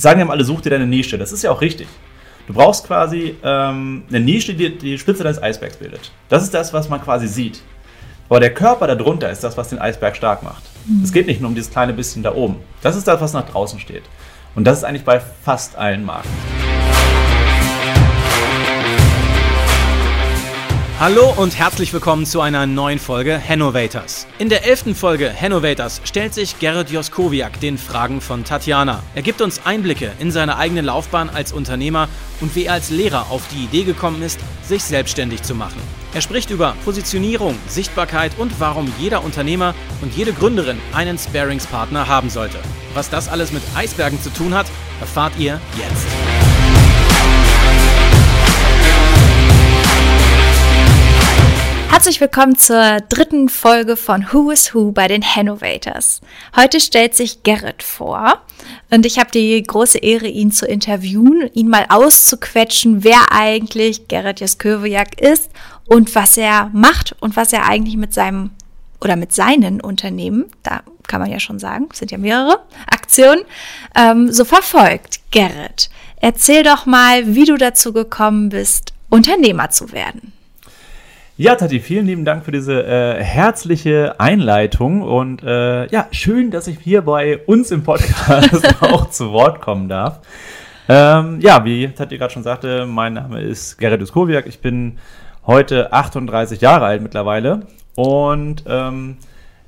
sagen ja alle, such dir deine Nische. Das ist ja auch richtig. Du brauchst quasi ähm, eine Nische, die die Spitze deines Eisbergs bildet. Das ist das, was man quasi sieht. Aber der Körper darunter ist das, was den Eisberg stark macht. Mhm. Es geht nicht nur um dieses kleine bisschen da oben. Das ist das, was nach draußen steht. Und das ist eigentlich bei fast allen Marken. Hallo und herzlich willkommen zu einer neuen Folge Hannovators. In der elften Folge Hannovators stellt sich Gerrit Joskowiak den Fragen von Tatjana. Er gibt uns Einblicke in seine eigene Laufbahn als Unternehmer und wie er als Lehrer auf die Idee gekommen ist, sich selbstständig zu machen. Er spricht über Positionierung, Sichtbarkeit und warum jeder Unternehmer und jede Gründerin einen Sparingspartner haben sollte. Was das alles mit Eisbergen zu tun hat, erfahrt ihr jetzt. Herzlich willkommen zur dritten Folge von Who is Who bei den Hannovators. Heute stellt sich Gerrit vor und ich habe die große Ehre, ihn zu interviewen, ihn mal auszuquetschen, wer eigentlich Gerrit Jasköwiak ist und was er macht und was er eigentlich mit seinem oder mit seinen Unternehmen, da kann man ja schon sagen, sind ja mehrere Aktionen, ähm, so verfolgt. Gerrit, erzähl doch mal, wie du dazu gekommen bist, Unternehmer zu werden. Ja, Tati, vielen lieben Dank für diese äh, herzliche Einleitung und äh, ja, schön, dass ich hier bei uns im Podcast auch zu Wort kommen darf. Ähm, ja, wie Tati gerade schon sagte, mein Name ist Gerrit Uskowiak. Ich bin heute 38 Jahre alt mittlerweile und ähm,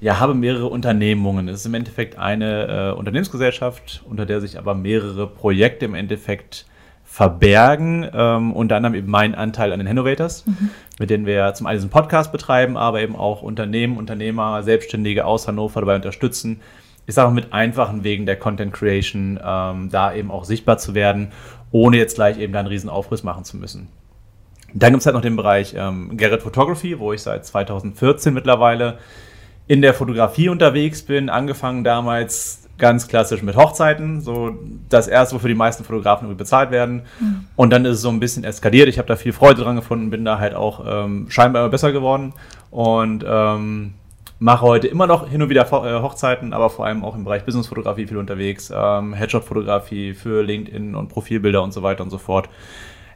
ja, habe mehrere Unternehmungen. Es ist im Endeffekt eine äh, Unternehmensgesellschaft, unter der sich aber mehrere Projekte im Endeffekt verbergen. Ähm, unter anderem eben mein Anteil an den Innovators, mhm. mit denen wir zum einen diesen Podcast betreiben, aber eben auch Unternehmen, Unternehmer, Selbstständige aus Hannover dabei unterstützen. Ich sage mit einfachen Wegen der Content Creation ähm, da eben auch sichtbar zu werden, ohne jetzt gleich eben da einen riesen Aufriss machen zu müssen. Dann gibt es halt noch den Bereich ähm, Garrett Photography, wo ich seit 2014 mittlerweile in der Fotografie unterwegs bin, angefangen damals ganz klassisch mit Hochzeiten, so das erste, wofür die meisten Fotografen irgendwie bezahlt werden. Mhm. Und dann ist es so ein bisschen eskaliert. Ich habe da viel Freude dran gefunden, bin da halt auch ähm, scheinbar immer besser geworden und ähm, mache heute immer noch hin und wieder äh, Hochzeiten, aber vor allem auch im Bereich Businessfotografie viel unterwegs, ähm, Headshot-Fotografie für LinkedIn und Profilbilder und so weiter und so fort.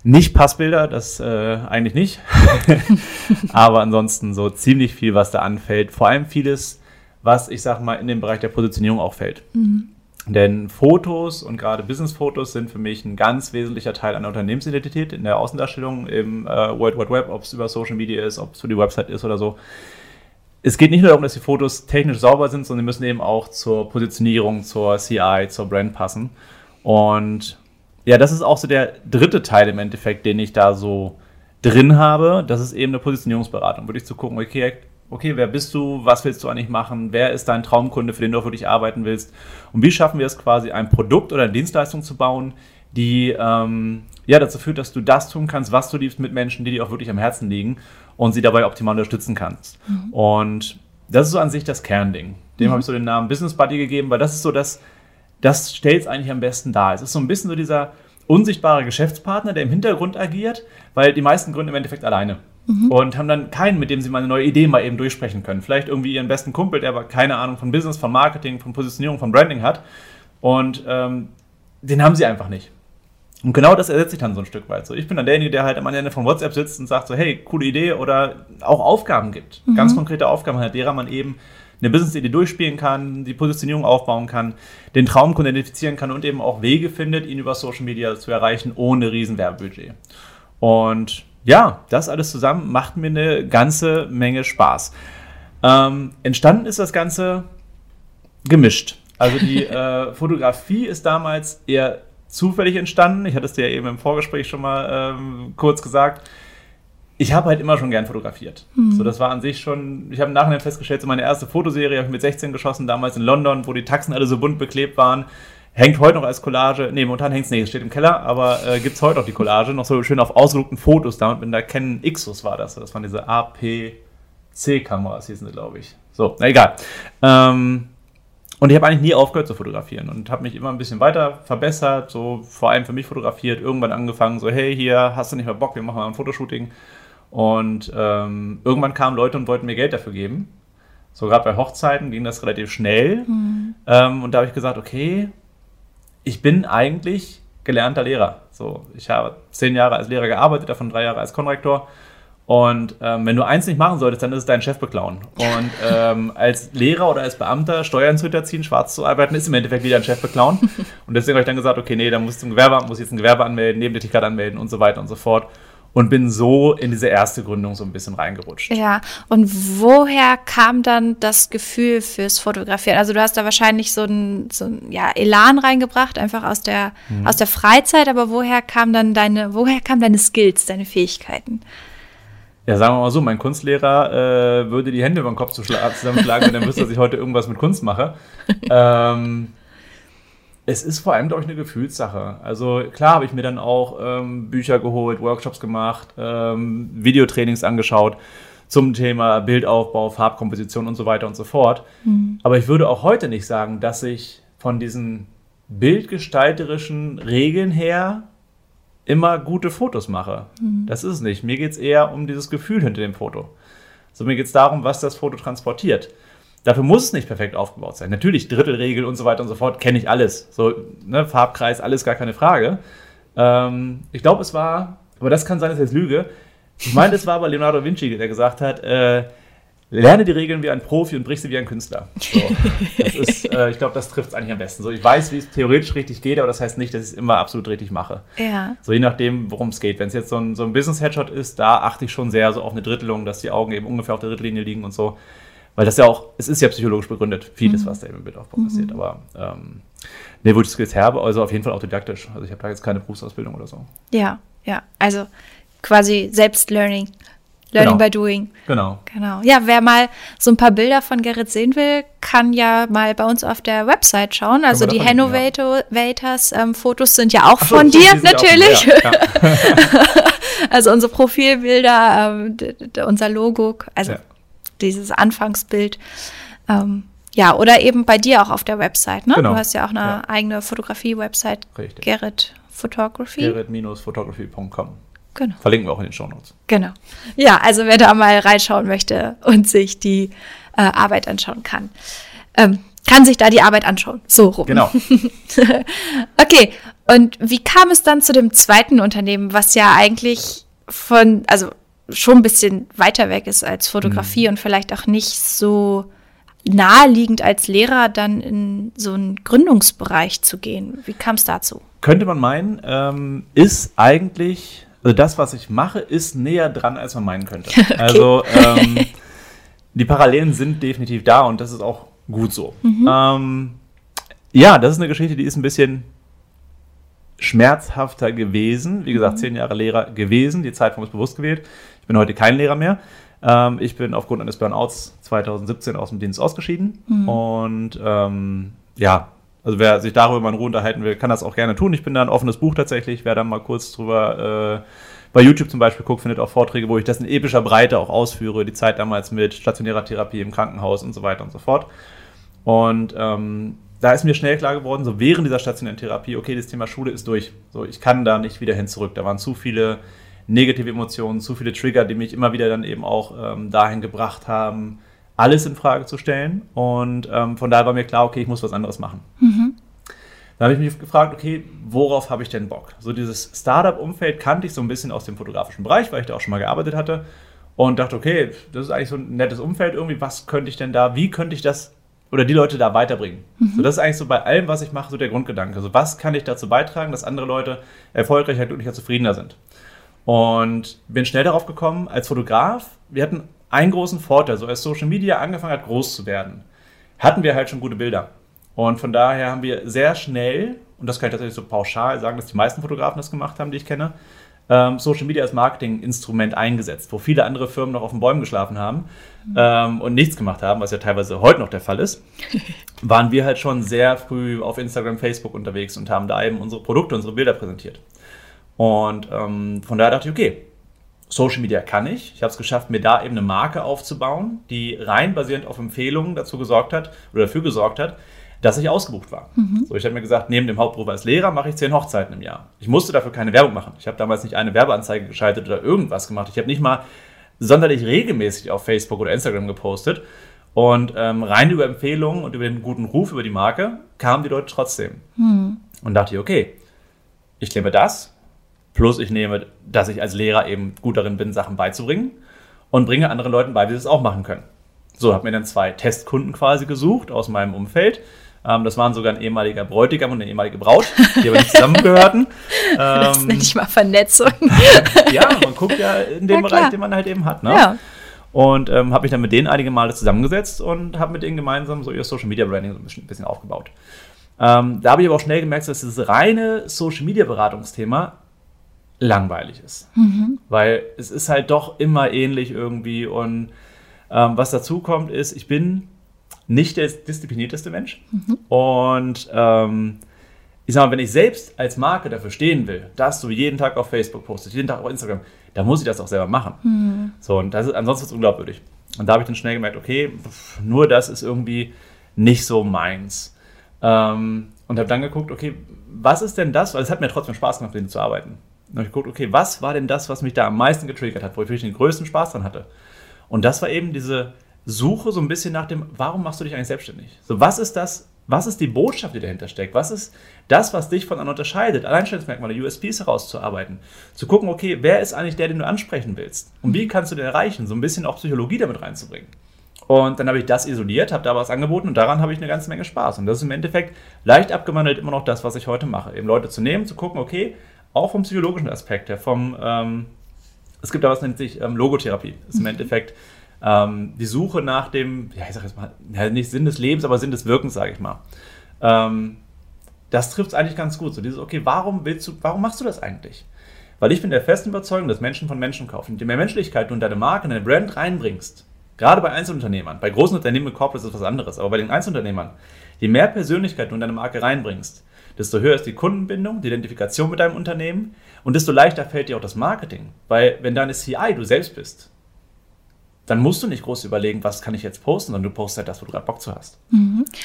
Nicht Passbilder, das äh, eigentlich nicht, aber ansonsten so ziemlich viel, was da anfällt. Vor allem vieles was ich sag mal in den Bereich der Positionierung auch fällt. Mhm. Denn Fotos und gerade Business-Fotos sind für mich ein ganz wesentlicher Teil einer Unternehmensidentität in der Außendarstellung im äh, World Wide Web, ob es über Social Media ist, ob es für die Website ist oder so. Es geht nicht nur darum, dass die Fotos technisch sauber sind, sondern sie müssen eben auch zur Positionierung, zur CI, zur Brand passen. Und ja, das ist auch so der dritte Teil im Endeffekt, den ich da so drin habe. Das ist eben eine Positionierungsberatung. Würde ich zu gucken, okay, okay, wer bist du, was willst du eigentlich machen, wer ist dein Traumkunde, für den du auch wirklich arbeiten willst und wie schaffen wir es quasi, ein Produkt oder eine Dienstleistung zu bauen, die ähm, ja, dazu führt, dass du das tun kannst, was du liebst mit Menschen, die dir auch wirklich am Herzen liegen und sie dabei optimal unterstützen kannst. Mhm. Und das ist so an sich das Kernding. Dem mhm. habe ich so den Namen Business Buddy gegeben, weil das ist so das, das stellt es eigentlich am besten dar. Es ist so ein bisschen so dieser unsichtbare Geschäftspartner, der im Hintergrund agiert, weil die meisten gründen im Endeffekt alleine mhm. und haben dann keinen, mit dem sie mal eine neue Idee mal eben durchsprechen können. Vielleicht irgendwie ihren besten Kumpel, der aber keine Ahnung von Business, von Marketing, von Positionierung, von Branding hat. Und ähm, den haben sie einfach nicht. Und genau das ersetze ich dann so ein Stück weit. So, ich bin dann derjenige, der halt am Ende von WhatsApp sitzt und sagt so, hey, coole Idee oder auch Aufgaben gibt. Mhm. Ganz konkrete Aufgaben hat, derer man eben eine Business-Idee durchspielen kann, die Positionierung aufbauen kann, den Traumkunden identifizieren kann und eben auch Wege findet, ihn über Social Media zu erreichen, ohne riesen Werbebudget. Und ja, das alles zusammen macht mir eine ganze Menge Spaß. Ähm, entstanden ist das Ganze gemischt. Also die äh, Fotografie ist damals eher zufällig entstanden. Ich hatte es dir ja eben im Vorgespräch schon mal ähm, kurz gesagt. Ich habe halt immer schon gern fotografiert. Mhm. So, das war an sich schon, ich habe im Nachhinein festgestellt, so meine erste Fotoserie habe ich mit 16 geschossen, damals in London, wo die Taxen alle so bunt beklebt waren. Hängt heute noch als Collage, nee, momentan hängt es nicht, es steht im Keller, aber äh, gibt es heute noch die Collage, noch so schön auf ausgedruckten Fotos da mit der Canon Ixus war das. Das waren diese APC-Kameras, hießen sie, glaube ich. So, na egal. Ähm, und ich habe eigentlich nie aufgehört zu fotografieren und habe mich immer ein bisschen weiter verbessert, so vor allem für mich fotografiert, irgendwann angefangen, so, hey, hier, hast du nicht mehr Bock, wir machen mal ein Fotoshooting. Und ähm, irgendwann kamen Leute und wollten mir Geld dafür geben. So gerade bei Hochzeiten ging das relativ schnell. Mhm. Ähm, und da habe ich gesagt, okay, ich bin eigentlich gelernter Lehrer. So, ich habe zehn Jahre als Lehrer gearbeitet, davon drei Jahre als Konrektor. Und ähm, wenn du eins nicht machen solltest, dann ist es deinen Chef beklauen. Und ähm, als Lehrer oder als Beamter Steuern zu hinterziehen, schwarz zu arbeiten, ist im Endeffekt wieder ein Chef beklauen. Und deswegen habe ich dann gesagt, okay, nee, dann muss ich zum Gewerbeamt, muss ich jetzt ein Gewerbe anmelden, Nebentätigkeit anmelden und so weiter und so fort. Und bin so in diese erste Gründung so ein bisschen reingerutscht. Ja, und woher kam dann das Gefühl fürs Fotografieren? Also du hast da wahrscheinlich so ein, so ein ja, Elan reingebracht, einfach aus der, mhm. aus der Freizeit, aber woher kam dann deine, woher kamen deine Skills, deine Fähigkeiten? Ja, sagen wir mal so, mein Kunstlehrer äh, würde die Hände über den Kopf zusammenschlagen, wenn er wüsste, dass ich heute irgendwas mit Kunst mache. ähm, es ist vor allem, glaube ich, eine Gefühlssache. Also klar habe ich mir dann auch ähm, Bücher geholt, Workshops gemacht, ähm, Videotrainings angeschaut zum Thema Bildaufbau, Farbkomposition und so weiter und so fort. Mhm. Aber ich würde auch heute nicht sagen, dass ich von diesen bildgestalterischen Regeln her immer gute Fotos mache. Mhm. Das ist es nicht. Mir geht es eher um dieses Gefühl hinter dem Foto. So, mir geht es darum, was das Foto transportiert. Dafür muss es nicht perfekt aufgebaut sein. Natürlich, Drittelregel und so weiter und so fort, kenne ich alles. So, ne, Farbkreis, alles gar keine Frage. Ähm, ich glaube, es war, aber das kann sein, dass ich jetzt lüge. Ich meine, es war aber Leonardo da Vinci, der gesagt hat, äh, lerne die Regeln wie ein Profi und brich sie wie ein Künstler. So, ist, äh, ich glaube, das trifft es eigentlich am besten. So, ich weiß, wie es theoretisch richtig geht, aber das heißt nicht, dass ich es immer absolut richtig mache. Ja. So je nachdem, worum es geht. Wenn es jetzt so ein, so ein Business-Headshot ist, da achte ich schon sehr so auf eine Drittelung, dass die Augen eben ungefähr auf der Drittlinie liegen und so. Weil das ja auch, es ist ja psychologisch begründet, vieles, mhm. was da im Bildaufbau mhm. passiert. Aber ähm, ne, wo ich Skills habe, also auf jeden Fall autodidaktisch. Also ich habe da jetzt keine Berufsausbildung oder so. Ja, ja. Also quasi Selbstlearning. Learning genau. by doing. Genau. Genau. Ja, wer mal so ein paar Bilder von Gerrit sehen will, kann ja mal bei uns auf der Website schauen. Also die Hannovators ja. ähm, Fotos sind ja auch so, von dir natürlich. Auch, ja, ja. also unsere Profilbilder, ähm, unser Logo, also dieses Anfangsbild. Ähm, ja, oder eben bei dir auch auf der Website. Ne? Genau. Du hast ja auch eine eigene Fotografie-Website. Gerrit Photography. Gerrit-photography.com. Genau. Verlinken wir auch in den Show Notes. Genau. Ja, also wer da mal reinschauen möchte und sich die äh, Arbeit anschauen kann, ähm, kann sich da die Arbeit anschauen. So rum. Genau. okay. Und wie kam es dann zu dem zweiten Unternehmen, was ja eigentlich von, also schon ein bisschen weiter weg ist als Fotografie mhm. und vielleicht auch nicht so naheliegend als Lehrer dann in so einen Gründungsbereich zu gehen? Wie kam es dazu? Könnte man meinen, ähm, ist eigentlich also das, was ich mache, ist näher dran, als man meinen könnte. Okay. Also ähm, die Parallelen sind definitiv da und das ist auch gut so. Mhm. Ähm, ja, das ist eine Geschichte, die ist ein bisschen schmerzhafter gewesen. Wie gesagt, mhm. zehn Jahre Lehrer gewesen. Die Zeitpunkt ist bewusst gewählt. Ich bin heute kein Lehrer mehr. Ähm, ich bin aufgrund eines Burnouts 2017 aus dem Dienst ausgeschieden. Mhm. Und ähm, ja, also wer sich darüber mal in Ruhe unterhalten will, kann das auch gerne tun. Ich bin da ein offenes Buch tatsächlich. Wer da mal kurz drüber äh, bei YouTube zum Beispiel guckt, findet auch Vorträge, wo ich das in epischer Breite auch ausführe. Die Zeit damals mit stationärer Therapie im Krankenhaus und so weiter und so fort. Und ähm, da ist mir schnell klar geworden, so während dieser stationären Therapie, okay, das Thema Schule ist durch. So, ich kann da nicht wieder hin zurück. Da waren zu viele negative Emotionen, zu viele Trigger, die mich immer wieder dann eben auch ähm, dahin gebracht haben, alles in Frage zu stellen. Und ähm, von daher war mir klar, okay, ich muss was anderes machen. Mhm. Dann habe ich mich gefragt, okay, worauf habe ich denn Bock? So dieses Startup-Umfeld kannte ich so ein bisschen aus dem fotografischen Bereich, weil ich da auch schon mal gearbeitet hatte. Und dachte, okay, das ist eigentlich so ein nettes Umfeld irgendwie. Was könnte ich denn da, wie könnte ich das oder die Leute da weiterbringen? Mhm. So, das ist eigentlich so bei allem, was ich mache, so der Grundgedanke. So, was kann ich dazu beitragen, dass andere Leute erfolgreicher, glücklicher, zufriedener sind? Und bin schnell darauf gekommen, als Fotograf, wir hatten einen großen Vorteil, so als Social Media angefangen hat, groß zu werden, hatten wir halt schon gute Bilder. Und von daher haben wir sehr schnell, und das kann ich tatsächlich so pauschal sagen, dass die meisten Fotografen das gemacht haben, die ich kenne, ähm, Social Media als Marketinginstrument eingesetzt, wo viele andere Firmen noch auf den Bäumen geschlafen haben mhm. ähm, und nichts gemacht haben, was ja teilweise heute noch der Fall ist, waren wir halt schon sehr früh auf Instagram, Facebook unterwegs und haben da eben unsere Produkte, unsere Bilder präsentiert. Und ähm, von daher dachte ich, okay, Social Media kann ich. Ich habe es geschafft, mir da eben eine Marke aufzubauen, die rein basierend auf Empfehlungen dazu gesorgt hat oder dafür gesorgt hat, dass ich ausgebucht war. Mhm. So, ich habe mir gesagt, neben dem Hauptberuf als Lehrer mache ich zehn Hochzeiten im Jahr. Ich musste dafür keine Werbung machen. Ich habe damals nicht eine Werbeanzeige geschaltet oder irgendwas gemacht. Ich habe nicht mal sonderlich regelmäßig auf Facebook oder Instagram gepostet. Und ähm, rein über Empfehlungen und über den guten Ruf über die Marke kamen die Leute trotzdem. Mhm. Und dachte ich, okay, ich nehme das, plus ich nehme, dass ich als Lehrer eben gut darin bin, Sachen beizubringen und bringe anderen Leuten bei, wie sie es auch machen können. So, habe mir dann zwei Testkunden quasi gesucht aus meinem Umfeld. Ähm, das waren sogar ein ehemaliger Bräutigam und eine ehemalige Braut, die aber nicht zusammengehörten. das Ähm, nenne ich mal Vernetzung. ja, man guckt ja in dem Ja. Bereich, den man halt eben hat. Ne? Ja. Und ähm, habe mich dann mit denen einige Male zusammengesetzt und habe mit denen gemeinsam so ihr Social Media Branding so ein bisschen, ein bisschen aufgebaut. Ähm, da habe ich aber auch schnell gemerkt, dass dieses reine Social Media Beratungsthema langweilig ist. Weil es ist halt doch immer ähnlich irgendwie. Und ähm, was dazu kommt, ist, ich bin nicht der disziplinierteste Mensch. Und ähm, ich sag mal, wenn ich selbst als Marke dafür stehen will, dass du jeden Tag auf Facebook postest, jeden Tag auf Instagram, dann muss ich das auch selber machen. So, und das ist, ansonsten ist es unglaubwürdig. Und da habe ich dann schnell gemerkt, okay, pff, nur das ist irgendwie nicht so meins. Ähm, und habe dann geguckt, okay, was ist denn das? Weil es hat mir trotzdem Spaß gemacht, mit denen zu arbeiten. Habe ich geguckt, okay, was war denn das, was mich da am meisten getriggert hat, wo ich wirklich den größten Spaß dran hatte? Und das war eben diese Suche so ein bisschen nach dem, warum machst du dich eigentlich selbstständig? So, was ist das, was ist die Botschaft, die dahinter steckt? Was ist das, was dich von anderen unterscheidet? Alleinstellungsmerkmale, USPs herauszuarbeiten. Zu gucken, okay, wer ist eigentlich der, den du ansprechen willst? Und wie kannst du den erreichen? So ein bisschen auch Psychologie damit reinzubringen. Und dann habe ich das isoliert, habe da was angeboten und daran habe ich eine ganze Menge Spaß. Und das ist im Endeffekt leicht abgewandelt immer noch das, was ich heute mache. Eben Leute zu nehmen, zu gucken, okay, auch vom psychologischen Aspekt her, vom, ähm, es gibt da was, nennt sich ähm, Logotherapie. Das ist im Endeffekt ähm, die Suche nach dem, ja, ich sag jetzt mal, ja, nicht Sinn des Lebens, aber Sinn des Wirkens, sage ich mal. Ähm, das trifft es eigentlich ganz gut. So dieses, okay, warum willst du, warum machst du das eigentlich? Weil ich bin der festen Überzeugung, dass Menschen von Menschen kaufen. Je mehr Menschlichkeit du in deine Marke, in deine Brand reinbringst, gerade bei Einzelunternehmern, bei großen Unternehmen mit Corporate ist das was anderes, aber bei den Einzelunternehmern, je mehr Persönlichkeit du in deine Marke reinbringst, desto höher ist die Kundenbindung, die Identifikation mit deinem Unternehmen und desto leichter fällt dir auch das Marketing. Weil wenn deine CI du selbst bist, dann musst du nicht groß überlegen, was kann ich jetzt posten, sondern du postest halt das, wo du gerade Bock zu hast.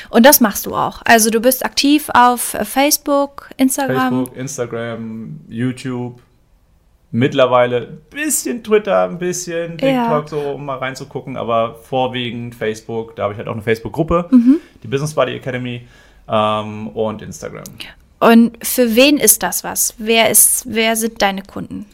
Und das machst du auch. Also du bist aktiv auf äh, Facebook, Instagram. Facebook, Instagram, YouTube, mittlerweile ein bisschen Twitter, ein bisschen TikTok, Ja. so um mal reinzugucken, aber vorwiegend Facebook. Da habe ich halt auch eine Facebook-Gruppe, Mhm. die Business Buddy Academy ähm, und Instagram. Und für wen ist das was? Wer ist, wer sind deine Kunden?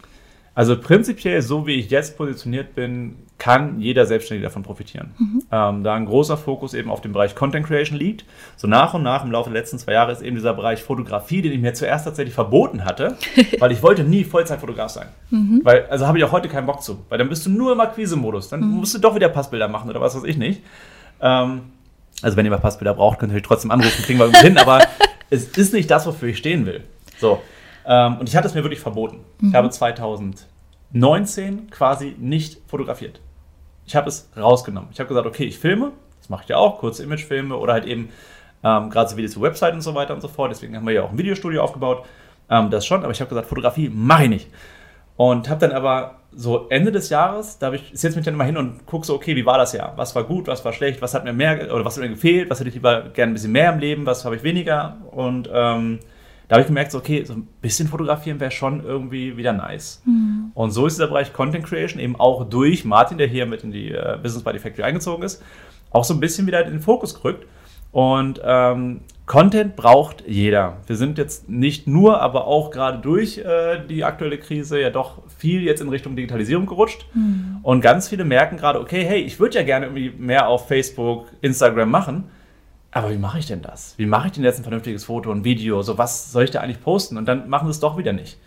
Also prinzipiell, so wie ich jetzt positioniert bin, kann jeder Selbstständige davon profitieren. Ähm, da ein großer Fokus eben auf dem Bereich Content Creation liegt. So nach und nach im Laufe der letzten zwei Jahre ist eben dieser Bereich Fotografie, den ich mir zuerst tatsächlich verboten hatte, weil ich wollte nie Vollzeitfotograf sein. Weil, also habe ich auch heute keinen Bock zu, weil dann bist du nur im Akquise-Modus. Dann musst du doch wieder Passbilder machen oder was weiß ich nicht. Ähm, also wenn ihr mal Passbilder braucht, könnt ihr euch trotzdem anrufen, kriegen wir irgendwie hin, aber es ist nicht das, wofür ich stehen will. So. Ähm, und ich hatte es mir wirklich verboten. Ich habe 2019 quasi nicht fotografiert. Ich habe es rausgenommen. Ich habe gesagt, okay, ich filme, das mache ich ja auch, kurze Imagefilme oder halt eben ähm, gerade so Videos zur Website und so weiter und so fort. Deswegen haben wir ja auch ein Videostudio aufgebaut. Ähm, das schon, aber ich habe gesagt, Fotografie mache ich nicht. Und habe dann aber so Ende des Jahres, da habe ich setze mich dann immer hin und gucke so, okay, wie war das Jahr? Was war gut, was war schlecht, was hat mir mehr oder was hat mir gefehlt, was hätte ich lieber gerne ein bisschen mehr im Leben, was habe ich weniger? Und ähm, da habe ich gemerkt, so, okay, so ein bisschen fotografieren wäre schon irgendwie wieder nice. Und so ist dieser Bereich Content Creation eben auch durch Martin, der hier mit in die äh, Business by the Factory eingezogen ist, auch so ein bisschen wieder in den Fokus gerückt. Und ähm, Content braucht jeder. Wir sind jetzt nicht nur, aber auch gerade durch äh, die aktuelle Krise ja doch viel jetzt in Richtung Digitalisierung gerutscht. Und ganz viele merken gerade, okay, hey, ich würde ja gerne irgendwie mehr auf Facebook, Instagram machen. Aber wie mache ich denn das? Wie mache ich denn jetzt ein vernünftiges Foto, ein Video? So, was soll ich da eigentlich posten? Und dann machen sie es doch wieder nicht.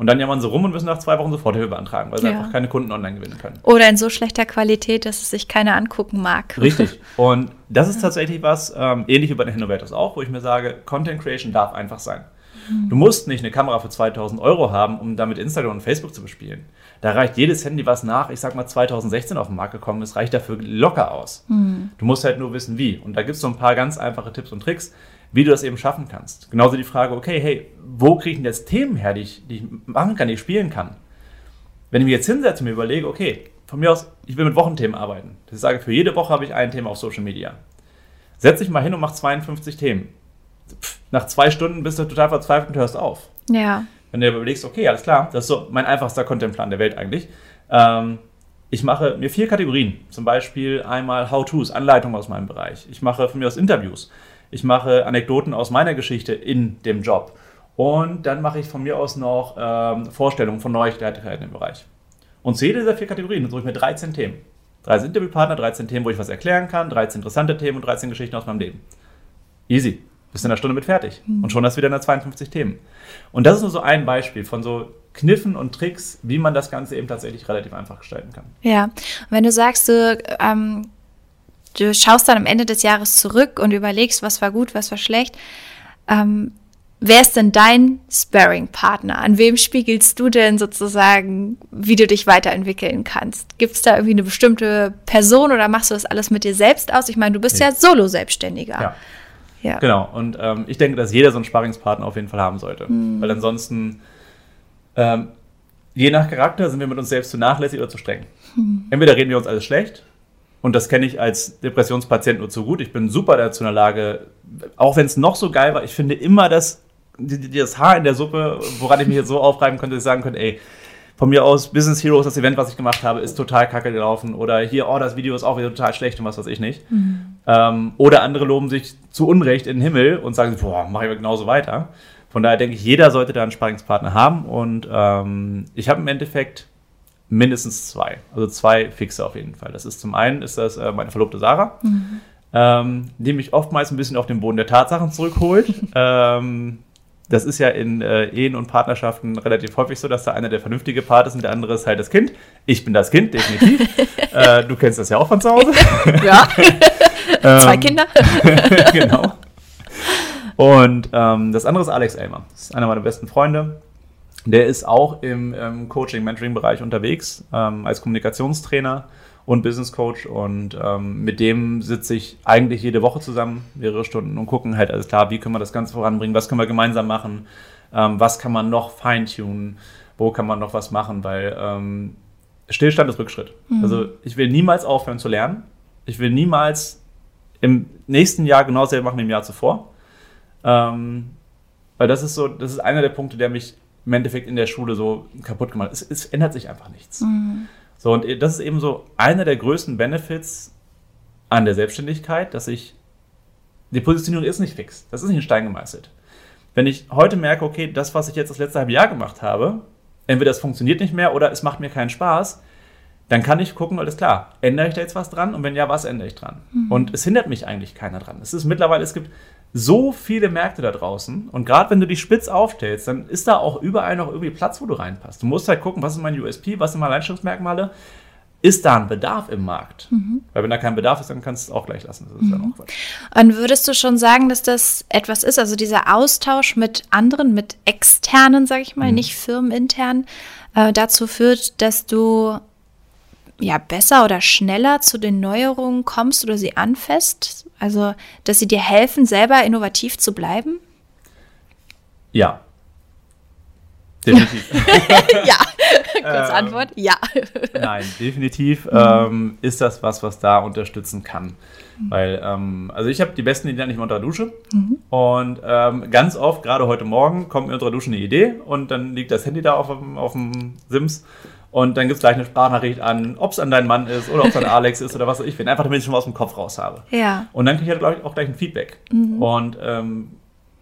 Und dann jammern sie rum und müssen nach zwei Wochen sofort Hilfe beantragen, weil sie Ja. einfach keine Kunden online gewinnen können. Oder in so schlechter Qualität, dass es sich keiner angucken mag. Richtig. Und das ist tatsächlich was, ähm, ähnlich wie bei den Innovators auch, wo ich mir sage, Content Creation darf einfach sein. Du musst nicht eine Kamera für 2000 Euro haben, um damit Instagram und Facebook zu bespielen. Da reicht jedes Handy, was nach, ich sag mal, 2016 auf den Markt gekommen ist, reicht dafür locker aus. Du musst halt nur wissen, wie. Und da gibt es so ein paar ganz einfache Tipps und Tricks, wie du das eben schaffen kannst. Genauso die Frage, okay, hey, wo kriege ich denn jetzt Themen her, die ich, die ich machen kann, die ich spielen kann? Wenn ich mich jetzt hinsetze und mir überlege, okay, von mir aus, ich will mit Wochenthemen arbeiten. Das ich sage, für jede Woche habe ich ein Thema auf Social Media. Setz dich mal hin und mach 52 Themen. Pff, nach zwei Stunden bist du total verzweifelt und hörst auf. Ja. Wenn du dir überlegst, okay, alles klar, das ist so mein einfachster Contentplan der Welt eigentlich. Ähm, ich mache mir vier Kategorien. Zum Beispiel einmal How-Tos, Anleitungen aus meinem Bereich. Ich mache von mir aus Interviews. Ich mache Anekdoten aus meiner Geschichte in dem Job. Und dann mache ich von mir aus noch ähm, Vorstellungen von Neuigkeiten im Bereich. Und zu jeder dieser vier Kategorien suche ich mir 13 Themen. 13 Interviewpartner, 13 Themen, wo ich was erklären kann, 13 interessante Themen und 13 Geschichten aus meinem Leben. Easy. Bist in einer Stunde mit fertig. Mhm. Und schon hast du wieder 52 Themen. Und das ist nur so ein Beispiel von so Kniffen und Tricks, wie man das Ganze eben tatsächlich relativ einfach gestalten kann. Ja, und wenn du sagst, du, ähm, du schaust dann am Ende des Jahres zurück und überlegst, was war gut, was war schlecht, ähm, wer ist denn dein Sparring-Partner? An wem spiegelst du denn sozusagen, wie du dich weiterentwickeln kannst? Gibt es da irgendwie eine bestimmte Person oder machst du das alles mit dir selbst aus? Ich meine, du bist ja, ja Solo-Selbstständiger. Ja. ja. Genau, und ähm, ich denke, dass jeder so einen Sparringspartner auf jeden Fall haben sollte. Hm. Weil ansonsten ähm, je nach Charakter sind wir mit uns selbst zu nachlässig oder zu streng. Hm. Entweder reden wir uns alles schlecht, und das kenne ich als Depressionspatient nur zu gut. Ich bin super dazu in der Lage, auch wenn es noch so geil war, ich finde immer das, das Haar in der Suppe, woran ich mich jetzt so aufreiben könnte, dass ich sagen könnte, ey, von mir aus Business Heroes, das Event, was ich gemacht habe, ist total kacke gelaufen. Oder hier, oh, das Video ist auch wieder total schlecht und was weiß ich nicht. Mhm. Ähm, oder andere loben sich zu Unrecht in den Himmel und sagen, boah, mach ich genauso weiter. Von daher denke ich, jeder sollte da einen Sparringspartner haben und ähm, ich habe im Endeffekt mindestens zwei. Also zwei fixe auf jeden Fall. Das ist zum einen ist das äh, meine Verlobte Sarah, mhm. ähm, die mich oftmals ein bisschen auf den Boden der Tatsachen zurückholt. ähm, das ist ja in äh, Ehen und Partnerschaften relativ häufig so, dass da einer der vernünftige Part ist und der andere ist halt das Kind. Ich bin das Kind, definitiv. äh, du kennst das ja auch von zu Hause. ja. Zwei ähm, Kinder. genau. Und ähm, das andere ist Alex Elmer. Das ist einer meiner besten Freunde. Der ist auch im ähm, Coaching-Mentoring-Bereich unterwegs ähm, als Kommunikationstrainer und Business Coach und ähm, mit dem sitze ich eigentlich jede Woche zusammen, mehrere Stunden und gucken halt alles klar, wie können wir das Ganze voranbringen, was können wir gemeinsam machen, ähm, was kann man noch feintunen, wo kann man noch was machen, weil ähm, Stillstand ist Rückschritt. Mhm. Also ich will niemals aufhören zu lernen. Ich will niemals im nächsten Jahr genau dasselbe machen wie im Jahr zuvor. Ähm, weil das ist so, das ist einer der Punkte, der mich im Endeffekt in der Schule so kaputt gemacht. Es, es ändert sich einfach nichts. Mhm. So, und das ist eben so einer der größten Benefits an der Selbstständigkeit, dass ich, die Positionierung ist nicht fix. Das ist nicht in Stein gemeißelt. Wenn ich heute merke, okay, das, was ich jetzt das letzte halbe Jahr gemacht habe, entweder es funktioniert nicht mehr oder es macht mir keinen Spaß, dann kann ich gucken, alles klar, ändere ich da jetzt was dran? Und wenn ja, was ändere ich dran? Mhm. Und es hindert mich eigentlich keiner dran. Es ist mittlerweile, es gibt so viele Märkte da draußen und gerade wenn du dich spitz aufstellst, dann ist da auch überall noch irgendwie Platz, wo du reinpasst. Du musst halt gucken, was ist mein USP, was sind meine Alleinstellungsmerkmale, ist da ein Bedarf im Markt? Mhm. Weil wenn da kein Bedarf ist, dann kannst du es auch gleich lassen. Das ist mhm. dann auch Quatsch. Und würdest du schon sagen, dass das etwas ist, also dieser Austausch mit anderen, mit externen, sage ich mal, mhm. nicht firmenintern, äh, dazu führt, dass du ja besser oder schneller zu den Neuerungen kommst oder sie anfasst? Also, dass sie dir helfen, selber innovativ zu bleiben? Ja. Definitiv. ja. Kurze ähm, Antwort, ja. nein, definitiv mhm. ähm, ist das was, was da unterstützen kann. Mhm. Weil, ähm, also ich habe die besten Ideen nicht mehr unter der Dusche. Mhm. Und ähm, ganz oft, gerade heute Morgen, kommt mir unter der Dusche eine Idee und dann liegt das Handy da auf, auf dem Sims und dann gibt es gleich eine Sprachnachricht an, ob es an deinen Mann ist oder ob es an Alex ist oder was ich bin. Einfach damit ich schon mal aus dem Kopf raus habe. Ja. Und dann kriege ich halt, auch gleich ein Feedback. Mhm. Und ähm,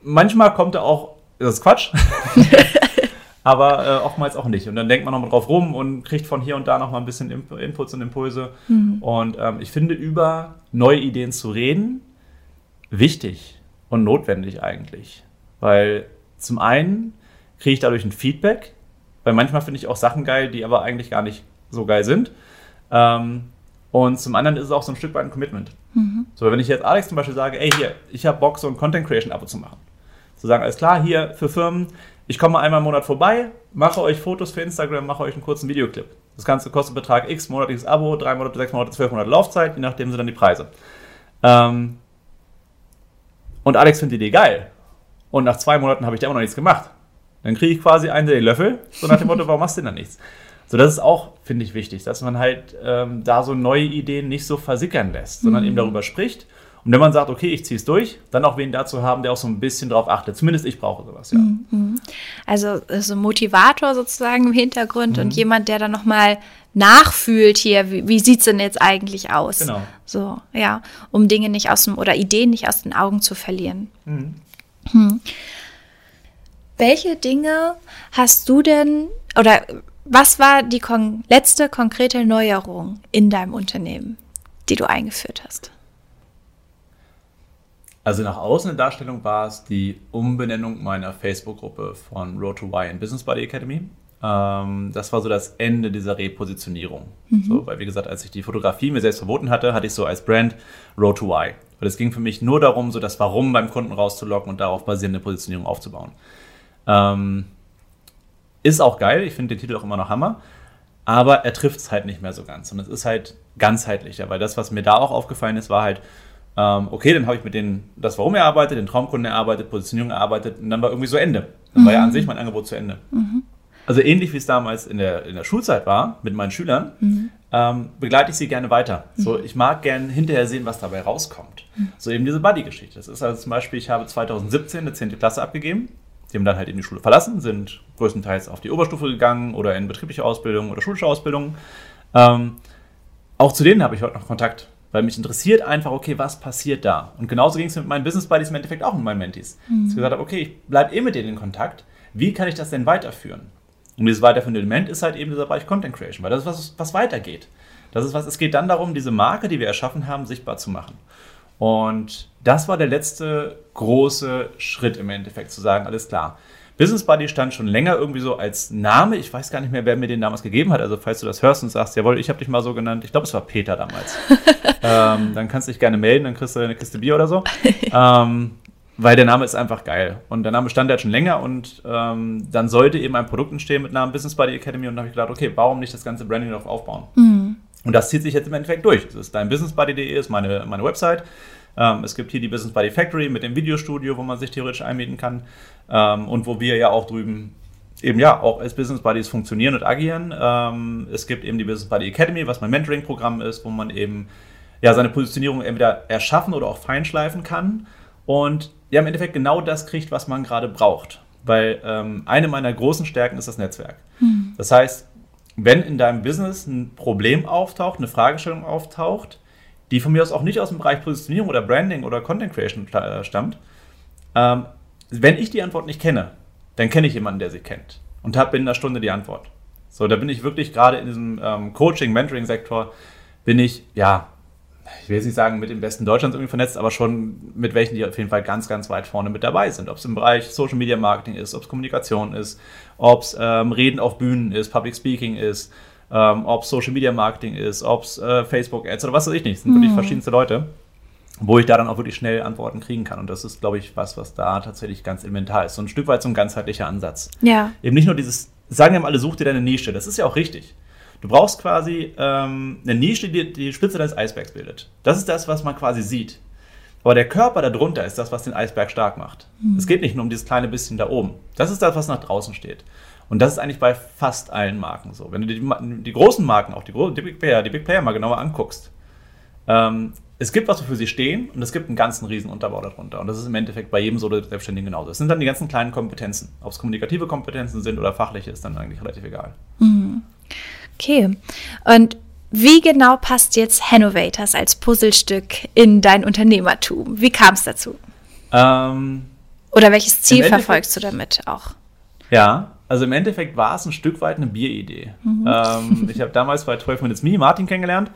manchmal kommt da auch, das ist Quatsch. aber äh, oftmals auch nicht. Und dann denkt man nochmal drauf rum und kriegt von hier und da nochmal ein bisschen Imp Inputs und Impulse. Mhm. Und ähm, ich finde, über neue Ideen zu reden, wichtig und notwendig eigentlich. Weil zum einen kriege ich dadurch ein Feedback, weil manchmal finde ich auch Sachen geil, die aber eigentlich gar nicht so geil sind. Ähm, und zum anderen ist es auch so ein Stück weit ein Commitment. Mhm. So, wenn ich jetzt Alex zum Beispiel sage, ey, hier, ich habe Bock, so ein Content Creation Abo zu machen. Zu sagen, alles klar, hier für Firmen, ich komme einmal im Monat vorbei, mache euch Fotos für Instagram, mache euch einen kurzen Videoclip. Das Ganze kostet Betrag X, monatliches Abo, drei Monate, sechs Monate, zwölf Monate Laufzeit, je nachdem sind dann die Preise. Ähm, und Alex findet die Idee geil. Und nach zwei Monaten habe ich da immer noch nichts gemacht. Dann kriege ich quasi einen den Löffel, so nach dem Motto, warum machst du denn da nichts? So, das ist auch, finde ich, wichtig, dass man halt ähm, da so neue Ideen nicht so versickern lässt, sondern mhm. eben darüber spricht. Und wenn man sagt, okay, ich ziehe es durch, dann auch wen dazu haben, der auch so ein bisschen drauf achtet. Zumindest ich brauche sowas, ja. Mhm. Also so ein Motivator sozusagen im Hintergrund mhm. und jemand, der dann nochmal nachfühlt hier, wie, wie sieht es denn jetzt eigentlich aus? Genau. So, ja, um Dinge nicht aus dem oder Ideen nicht aus den Augen zu verlieren. Mhm. Welche Dinge hast du denn oder was war die kon letzte konkrete Neuerung in deinem Unternehmen, die du eingeführt hast? Also nach außen in Darstellung war es die Umbenennung meiner Facebook-Gruppe von Road to Y in Business Buddy Academy. Ähm, das war so das Ende dieser Repositionierung. Mhm. So, weil, wie gesagt, als ich die Fotografie mir selbst verboten hatte, hatte ich so als Brand Road to Y. Weil es ging für mich nur darum, so das Warum beim Kunden rauszulocken und darauf basierende Positionierung aufzubauen. Ähm, ist auch geil, ich finde den Titel auch immer noch Hammer, aber er trifft es halt nicht mehr so ganz. Und es ist halt ganzheitlicher, weil das, was mir da auch aufgefallen ist, war halt, ähm, okay, dann habe ich mit denen das Warum erarbeitet, den Traumkunden erarbeitet, Positionierung erarbeitet und dann war irgendwie so Ende. Dann mhm. war ja an mhm. sich mein Angebot zu Ende. Mhm. Also ähnlich wie es damals in der, in der Schulzeit war mit meinen Schülern, mhm. ähm, begleite ich sie gerne weiter. Mhm. So, ich mag gerne hinterher sehen, was dabei rauskommt. Mhm. So eben diese Buddy-Geschichte. Das ist also zum Beispiel, ich habe 2017 eine 10. Klasse abgegeben. Die haben dann halt eben die Schule verlassen, sind größtenteils auf die Oberstufe gegangen oder in betriebliche Ausbildung oder schulische Ausbildung. Ähm, auch zu denen habe ich heute noch Kontakt. Weil mich interessiert einfach, okay, was passiert da? Und genauso ging es mit meinen Business Buddies im Endeffekt auch mit meinen Mentees. Mhm. Dass ich gesagt habe, okay, ich bleibe eh mit denen in Kontakt. Wie kann ich das denn weiterführen? Und dieses weiterführende Element ist halt eben dieser Bereich Content Creation, weil das ist was, was weitergeht. Das ist was, es geht dann darum, diese Marke, die wir erschaffen haben, sichtbar zu machen. Und das war der letzte große Schritt im Endeffekt, zu sagen, alles klar. Business Buddy stand schon länger irgendwie so als Name. Ich weiß gar nicht mehr, wer mir den damals gegeben hat. Also falls du das hörst und sagst, jawohl, ich habe dich mal so genannt. Ich glaube, es war Peter damals. ähm, dann kannst du dich gerne melden, dann kriegst du eine Kiste Bier oder so. ähm, weil der Name ist einfach geil. Und der Name stand ja schon länger und ähm, dann sollte eben ein Produkt entstehen mit Namen Business Buddy Academy und dann habe ich gedacht, okay, warum nicht das ganze Branding darauf aufbauen? Mhm. Und das zieht sich jetzt im Endeffekt durch. Das ist dein businessbuddy.de, ist meine, meine Website. Ähm, es gibt hier die Business Buddy Factory mit dem Videostudio, wo man sich theoretisch einmieten kann. Ähm, und wo wir ja auch drüben eben ja auch als Business Buddies funktionieren und agieren. Ähm, es gibt eben die Business Buddy Academy, was mein Mentoring-Programm ist, wo man eben ja seine Positionierung entweder erschaffen oder auch feinschleifen kann und ja im Endeffekt genau das kriegt, was man gerade braucht. Weil ähm, eine meiner großen Stärken ist das Netzwerk. Mhm. Das heißt, wenn in deinem Business ein Problem auftaucht, eine Fragestellung auftaucht, die von mir aus auch nicht aus dem Bereich Positionierung oder Branding oder Content Creation äh, stammt, ähm, wenn ich die Antwort nicht kenne, dann kenne ich jemanden, der sie kennt und habe in einer Stunde die Antwort. So, da bin ich wirklich gerade in diesem ähm, Coaching, Mentoring-Sektor, bin ich, ja, ich will jetzt nicht sagen mit den besten Deutschlands irgendwie vernetzt, aber schon mit welchen, die auf jeden Fall ganz, ganz weit vorne mit dabei sind. Ob es im Bereich Social Media Marketing ist, ob es Kommunikation ist, ob es ähm, Reden auf Bühnen ist, Public Speaking ist, ähm, ob es Social Media Marketing ist, ob es äh, Facebook Ads oder was weiß ich nicht. Das sind mhm. wirklich verschiedenste Leute wo ich da dann auch wirklich schnell Antworten kriegen kann. Und das ist, glaube ich, was, was da tatsächlich ganz elementar ist. So ein Stück weit so ein ganzheitlicher Ansatz. Ja. Eben nicht nur dieses, sagen wir mal alle, such dir deine Nische. Das ist ja auch richtig. Du brauchst quasi ähm, eine Nische, die die Spitze deines Eisbergs bildet. Das ist das, was man quasi sieht. Aber der Körper darunter ist das, was den Eisberg stark macht. Mhm. Es geht nicht nur um dieses kleine bisschen da oben. Das ist das, was nach draußen steht. Und das ist eigentlich bei fast allen Marken so. Wenn du die, die großen Marken, auch die, die Big Player, die Big Player mal genauer anguckst, ähm, es gibt was, wofür sie stehen und es gibt einen ganzen Riesenunterbau darunter. Und das ist im Endeffekt bei jedem Solo-Selbstständigen genauso. Es sind dann die ganzen kleinen Kompetenzen. Ob es kommunikative Kompetenzen sind oder fachliche, ist dann eigentlich relativ egal. Mhm. Okay. Und wie genau passt jetzt Hannovators als Puzzlestück in dein Unternehmertum? Wie kam es dazu? Ähm, oder welches Ziel verfolgst du damit auch? Ja, also im Endeffekt war es ein Stück weit eine Bieridee. Mhm. Ähm, ich habe damals bei 12 Minutes Me Martin kennengelernt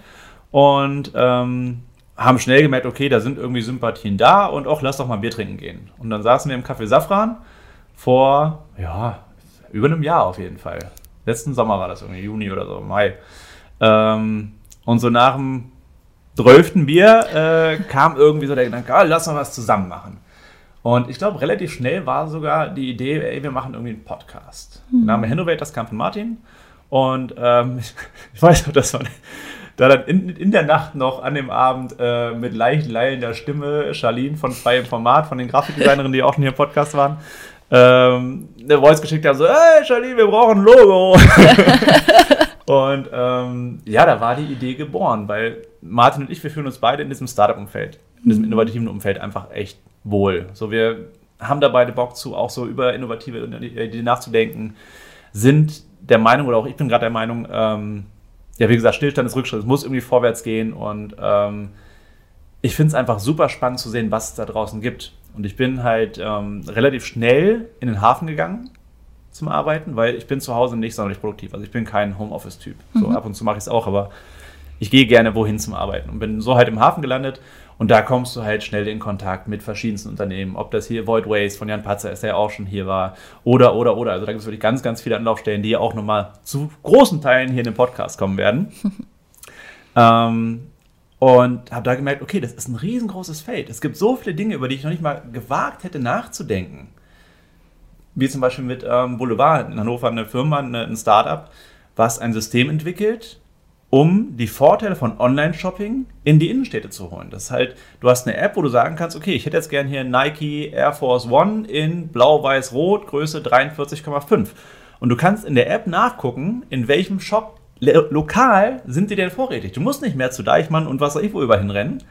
und ähm, haben schnell gemerkt, okay, da sind irgendwie Sympathien da und auch lass doch mal Bier trinken gehen. Und dann saßen wir im Café Safran vor, ja, über einem Jahr auf jeden Fall. Letzten Sommer war das irgendwie, Juni oder so, Mai. Ähm, und so nach dem 12. Bier äh, kam irgendwie so der Gedanke, ah, lass mal was zusammen machen. Und ich glaube, relativ schnell war sogar die Idee, ey, wir machen irgendwie einen Podcast. Mhm. Der Name Hannovate, das kam von Martin. Und ähm, ich, weiß noch, das war da dann in, in der Nacht noch an dem Abend äh, mit leicht leilender Stimme Charlene von freiem Format, von den Grafikdesignerinnen, die auch schon hier im Podcast waren, ähm, eine Voice geschickt haben, so, hey Charlene, wir brauchen ein Logo. Und ähm, ja, da war die Idee geboren, weil Martin und ich, wir fühlen uns beide in diesem Startup-Umfeld, in diesem innovativen Umfeld einfach echt wohl. So, wir haben da beide Bock zu, auch so über innovative Ideen nachzudenken, sind der Meinung, oder auch ich bin gerade der Meinung, ähm, ja, wie gesagt, Stillstand ist Rückschritt, es muss irgendwie vorwärts gehen und ähm, ich finde es einfach super spannend zu sehen, was es da draußen gibt. Und ich bin halt ähm, relativ schnell in den Hafen gegangen zum Arbeiten, weil ich bin zu Hause nicht sonderlich produktiv. Also ich bin kein Homeoffice-Typ. So ab und zu mache ich es auch, aber ich gehe gerne wohin zum Arbeiten und bin so halt im Hafen gelandet und da kommst du halt schnell in Kontakt mit verschiedensten Unternehmen. Ob das hier Void Waste von Jan Patzer ist, der ja auch schon hier war, oder, oder, oder. Also da gibt es wirklich ganz, ganz viele Anlaufstellen, die auch nochmal zu großen Teilen hier in den Podcast kommen werden. ähm, und habe da gemerkt, okay, das ist ein riesengroßes Feld. Es gibt so viele Dinge, über die ich noch nicht mal gewagt hätte nachzudenken. Wie zum Beispiel mit ähm, Boulevard in Hannover, eine Firma, eine, ein Startup, was ein System entwickelt, um die Vorteile von Online-Shopping in die Innenstädte zu holen. Das ist halt, du hast eine App, wo du sagen kannst, okay, ich hätte jetzt gern hier Nike Air Force One in blau-weiß-rot, Größe 43,5. Und du kannst in der App nachgucken, in welchem Shop lokal sind die denn vorrätig. Du musst nicht mehr zu Deichmann und was auch ich wo überall hinrennen,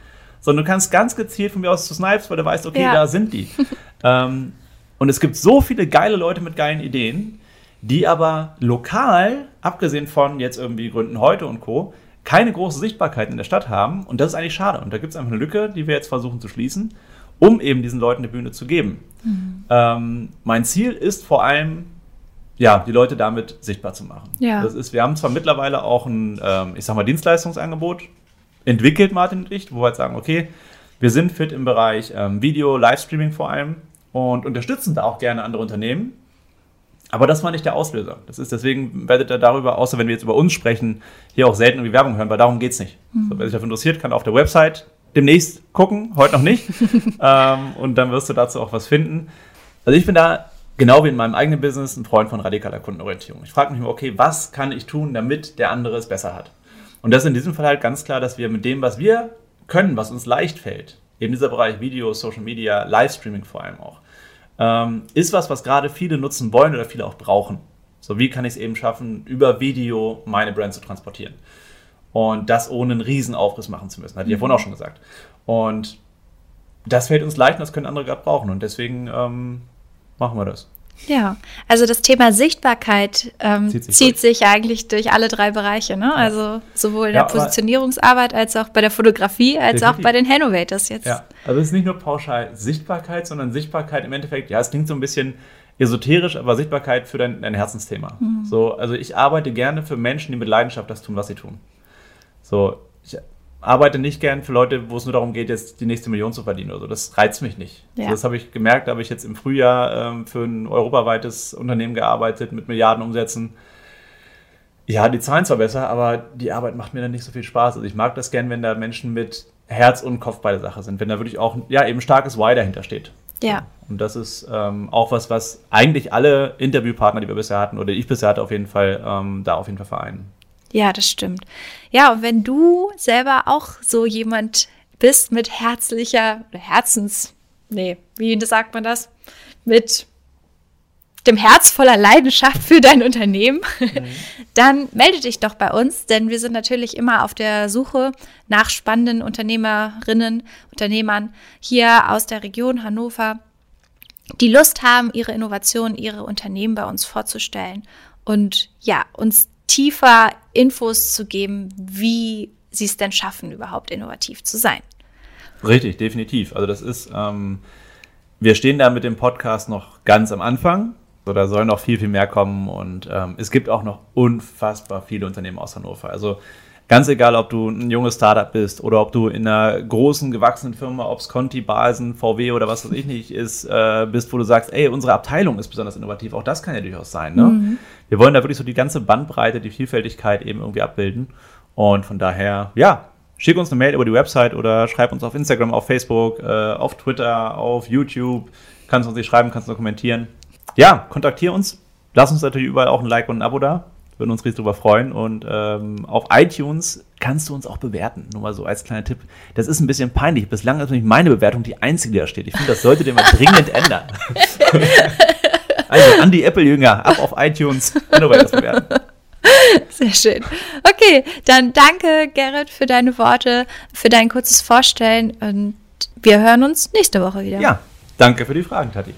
sondern du kannst ganz gezielt von mir aus zu Snipes, weil du weißt, okay, Ja. da sind die. ähm, und es gibt so viele geile Leute mit geilen Ideen, die aber lokal, abgesehen von jetzt irgendwie Gründen heute und Co., keine große Sichtbarkeit in der Stadt haben. Und das ist eigentlich schade. Und da gibt es einfach eine Lücke, die wir jetzt versuchen zu schließen, um eben diesen Leuten eine Bühne zu geben. Ähm, mein Ziel ist vor allem, ja, die Leute damit sichtbar zu machen. Ja. Das ist, wir haben zwar mittlerweile auch ein, ähm, ich sag mal, Dienstleistungsangebot entwickelt, Martin und ich, wo wir halt sagen, okay, wir sind fit im Bereich ähm, Video, Livestreaming vor allem und unterstützen da auch gerne andere Unternehmen. Aber das war nicht der Auslöser. Das ist deswegen werdet ihr darüber, außer wenn wir jetzt über uns sprechen, hier auch selten irgendwie Werbung hören, weil darum geht es nicht. So, wer sich dafür interessiert, kann auf der Website demnächst gucken, heute noch nicht. ähm, und dann wirst du dazu auch was finden. Also ich bin da, genau wie in meinem eigenen Business, ein Freund von radikaler Kundenorientierung. Ich frage mich immer, okay, was kann ich tun, damit der andere es besser hat? Und das ist in diesem Fall halt ganz klar, dass wir mit dem, was wir können, was uns leicht fällt, eben dieser Bereich Video, Social Media, Livestreaming vor allem auch, ähm, ist was, was gerade viele nutzen wollen oder viele auch brauchen. So, wie kann ich es eben schaffen, über Video meine Brand zu transportieren? Und das ohne einen riesen Aufriss machen zu müssen, hatte ich ja vorhin auch schon gesagt. Und das fällt uns leicht und das können andere gerade brauchen. Und deswegen ähm, machen wir das. Ja, also das Thema Sichtbarkeit ähm, Zieht sich zieht, sich eigentlich durch alle drei Bereiche. Ne? Also sowohl in Ja, der Positionierungsarbeit als auch bei der Fotografie, als auch Definitiv. bei den Hannovators jetzt. Ja, also es ist nicht nur pauschal Sichtbarkeit, sondern Sichtbarkeit im Endeffekt, ja, es klingt so ein bisschen esoterisch, aber Sichtbarkeit für dein, dein Herzensthema. So, also ich arbeite gerne für Menschen, die mit Leidenschaft das tun, was sie tun. So, ich arbeite nicht gern für Leute, wo es nur darum geht, jetzt die nächste Million zu verdienen oder so. Das reizt mich nicht. Ja. So, das habe ich gemerkt, da habe ich jetzt im Frühjahr ähm, für ein europaweites Unternehmen gearbeitet mit Milliardenumsätzen. Ja, die zahlen zwar besser, aber die Arbeit macht mir dann nicht so viel Spaß. Also ich mag das gern, wenn da Menschen mit Herz und Kopf bei der Sache sind, wenn da wirklich auch ja eben starkes Why dahinter steht. Ja. Und das ist ähm, auch was, was eigentlich alle Interviewpartner, die wir bisher hatten, oder ich bisher hatte, auf jeden Fall ähm, da auf jeden Fall vereinen. Ja, das stimmt. Ja, und wenn du selber auch so jemand bist mit herzlicher, oder Herzens, nee, wie sagt man das? Mit dem Herz voller Leidenschaft für dein Unternehmen, dann melde dich doch bei uns, denn wir sind natürlich immer auf der Suche nach spannenden Unternehmerinnen, Unternehmern hier aus der Region Hannover, die Lust haben, ihre Innovationen, ihre Unternehmen bei uns vorzustellen und ja, uns tiefer Infos zu geben, wie sie es denn schaffen, überhaupt innovativ zu sein. Richtig, definitiv. Also das ist, ähm, wir stehen da mit dem Podcast noch ganz am Anfang. So, da soll noch viel, viel mehr kommen und ähm, es gibt auch noch unfassbar viele Unternehmen aus Hannover. Also ganz egal, ob du ein junges Startup bist oder ob du in einer großen, gewachsenen Firma, ob es Conti, Basen, VW oder was weiß ich nicht ist, äh, bist, wo du sagst, ey, unsere Abteilung ist besonders innovativ. Auch das kann ja durchaus sein. Ne? Wir wollen da wirklich so die ganze Bandbreite, die Vielfältigkeit eben irgendwie abbilden. Und von daher, ja, schick uns eine Mail über die Website oder schreib uns auf Instagram, auf Facebook, äh, auf Twitter, auf YouTube. Kannst uns nicht schreiben, kannst nur kommentieren. Ja, kontaktier uns. Lass uns natürlich überall auch ein Like und ein Abo da. Würden uns riesig drüber freuen. Und ähm, auf iTunes kannst du uns auch bewerten. Nur mal so als kleiner Tipp. Das ist ein bisschen peinlich. Bislang ist nämlich meine Bewertung die einzige, die da steht. Ich finde, das solltet ihr mal dringend ändern. also an die Apple-Jünger, ab auf iTunes, Innovators bewerten. Sehr schön. Okay, dann danke, Gerrit, für deine Worte, für dein kurzes Vorstellen und wir hören uns nächste Woche wieder. Ja, danke für die Fragen, Tati.